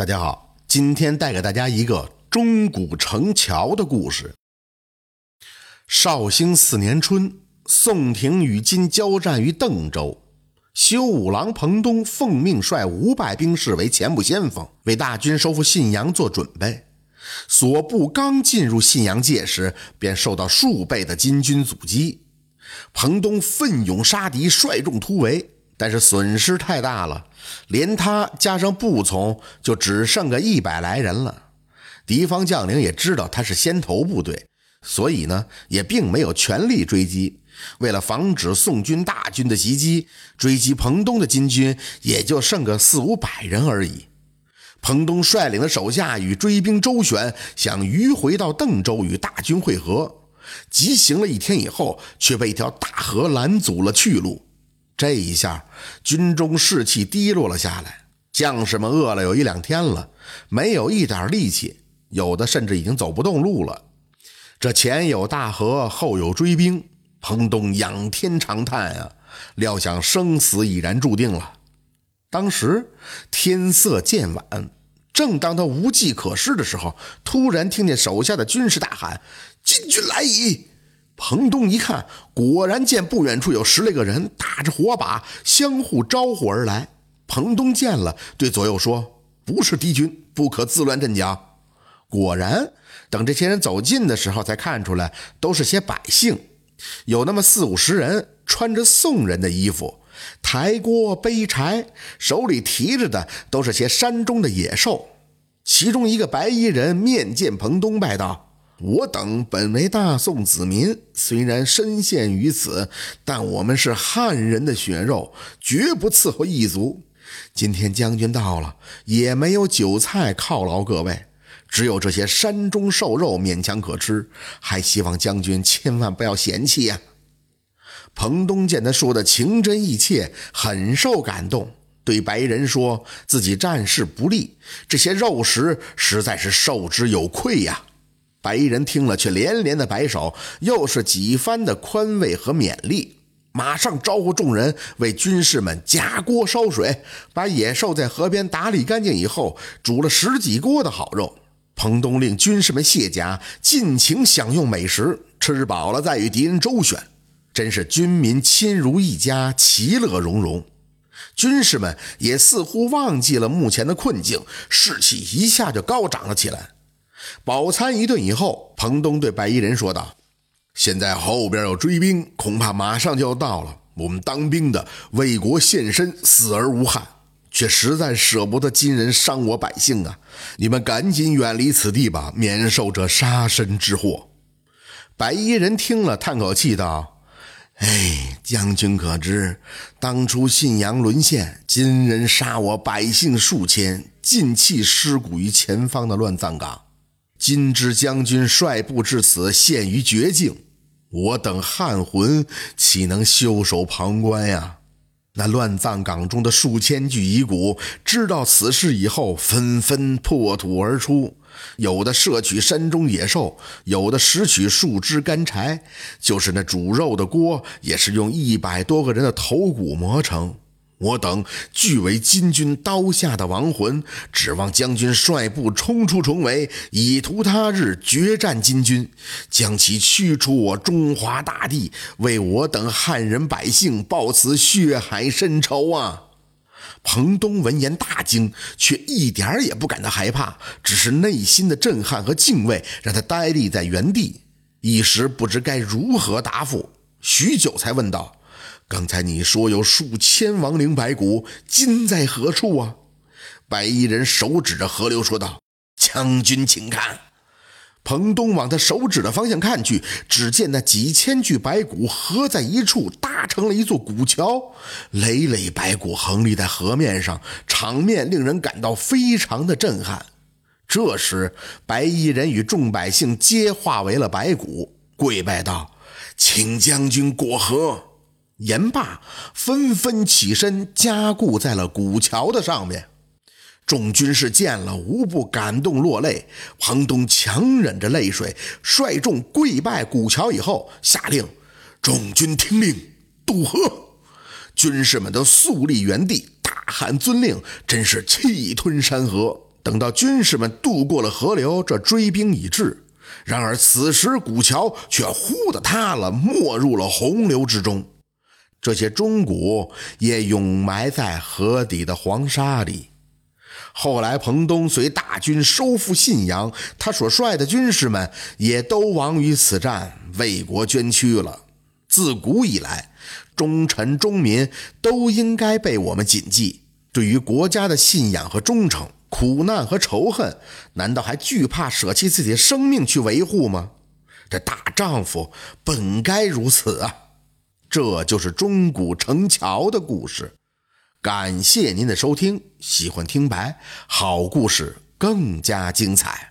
大家好，今天带给大家一个钟鼓城桥的故事。绍兴四年春，宋廷与金交战于邓州，修武郎彭东奉命率五百兵士为前部先锋，为大军收复信阳做准备。所部刚进入信阳界时，便受到数倍的金军阻击。彭东奋勇杀敌，率众突围。但是损失太大了，连他加上步从，就只剩个一百来人了。敌方将领也知道他是先头部队，所以呢，也并没有全力追击。为了防止宋军大军的袭击，追击彭东的金军也就剩个四五百人而已。彭东率领的手下与追兵周旋，想迂回到邓州与大军会合，急行了一天以后，却被一条大河拦阻了去路。这一下，军中士气低落了下来。将士们饿了有一两天了，没有一点力气，有的甚至已经走不动路了。这前有大河，后有追兵，彭东仰天长叹啊，料想生死已然注定了。当时天色渐晚，正当他无计可施的时候，突然听见手下的军士大喊：“金军来矣！”彭东一看，果然见不远处有十来个人打着火把，相互招呼而来。彭东见了，对左右说：“不是敌军，不可自乱阵脚。”果然，等这些人走近的时候，才看出来都是些百姓，有那么四五十人，穿着宋人的衣服，抬锅背柴，手里提着的都是些山中的野兽。其中一个白衣人面见彭东，拜道。我等本为大宋子民，虽然身陷于此，但我们是汉人的血肉，绝不伺候异族。今天将军到了，也没有酒菜犒劳各位，只有这些山中瘦肉勉强可吃，还希望将军千万不要嫌弃呀。彭东见他说的情真意切，很受感动，对白人说自己战事不利，这些肉食实在是受之有愧呀。白衣人听了，却连连的摆手，又是几番的宽慰和勉励，马上招呼众人为军士们加锅烧水，把野兽在河边打理干净以后，煮了十几锅的好肉。彭东令军士们卸甲，尽情享用美食，吃饱了再与敌人周旋，真是军民亲如一家，其乐融融。军士们也似乎忘记了目前的困境，士气一下就高涨了起来。饱餐一顿以后，彭东对白衣人说道：“现在后边有追兵，恐怕马上就要到了。我们当兵的为国献身，死而无憾，却实在舍不得金人伤我百姓啊！你们赶紧远离此地吧，免受这杀身之祸。”白衣人听了，叹口气道：“哎，将军可知，当初信阳沦陷，金人杀我百姓数千，尽弃尸骨于前方的乱葬岗。”今知将军率部至此，陷于绝境，我等汉魂岂能袖手旁观呀？那乱葬岗中的数千具遗骨，知道此事以后，纷纷破土而出，有的摄取山中野兽，有的拾取树枝干柴，就是那煮肉的锅，也是用一百多个人的头骨磨成。我等俱为金军刀下的亡魂，指望将军率部冲出重围，以图他日决战金军，将其驱出我中华大地，为我等汉人百姓报此血海深仇啊！彭东闻言大惊，却一点儿也不感到害怕，只是内心的震撼和敬畏让他呆立在原地，一时不知该如何答复，许久才问道。刚才你说有数千亡灵白骨，今在何处啊？白衣人手指着河流说道：“将军，请看。”彭东往他手指的方向看去，只见那几千具白骨合在一处，搭成了一座古桥，累累白骨横立在河面上，场面令人感到非常的震撼。这时，白衣人与众百姓皆化为了白骨，跪拜道：“请将军过河。”言罢，纷纷起身加固在了古桥的上面。众军士见了，无不感动落泪。彭东强忍着泪水，率众跪拜古桥以后，下令众军听令渡河。军士们都肃立原地，大喊遵令，真是气吞山河。等到军士们渡过了河流，这追兵已至。然而此时古桥却忽的塌了，没入了洪流之中。这些钟鼓也永埋在河底的黄沙里。后来彭东随大军收复信阳，他所率的军士们也都亡于此战，为国捐躯了。自古以来，忠臣忠民都应该被我们谨记。对于国家的信仰和忠诚，苦难和仇恨，难道还惧怕舍弃自己的生命去维护吗？这大丈夫本该如此啊！这就是钟鼓城桥的故事。感谢您的收听，喜欢听白好故事更加精彩。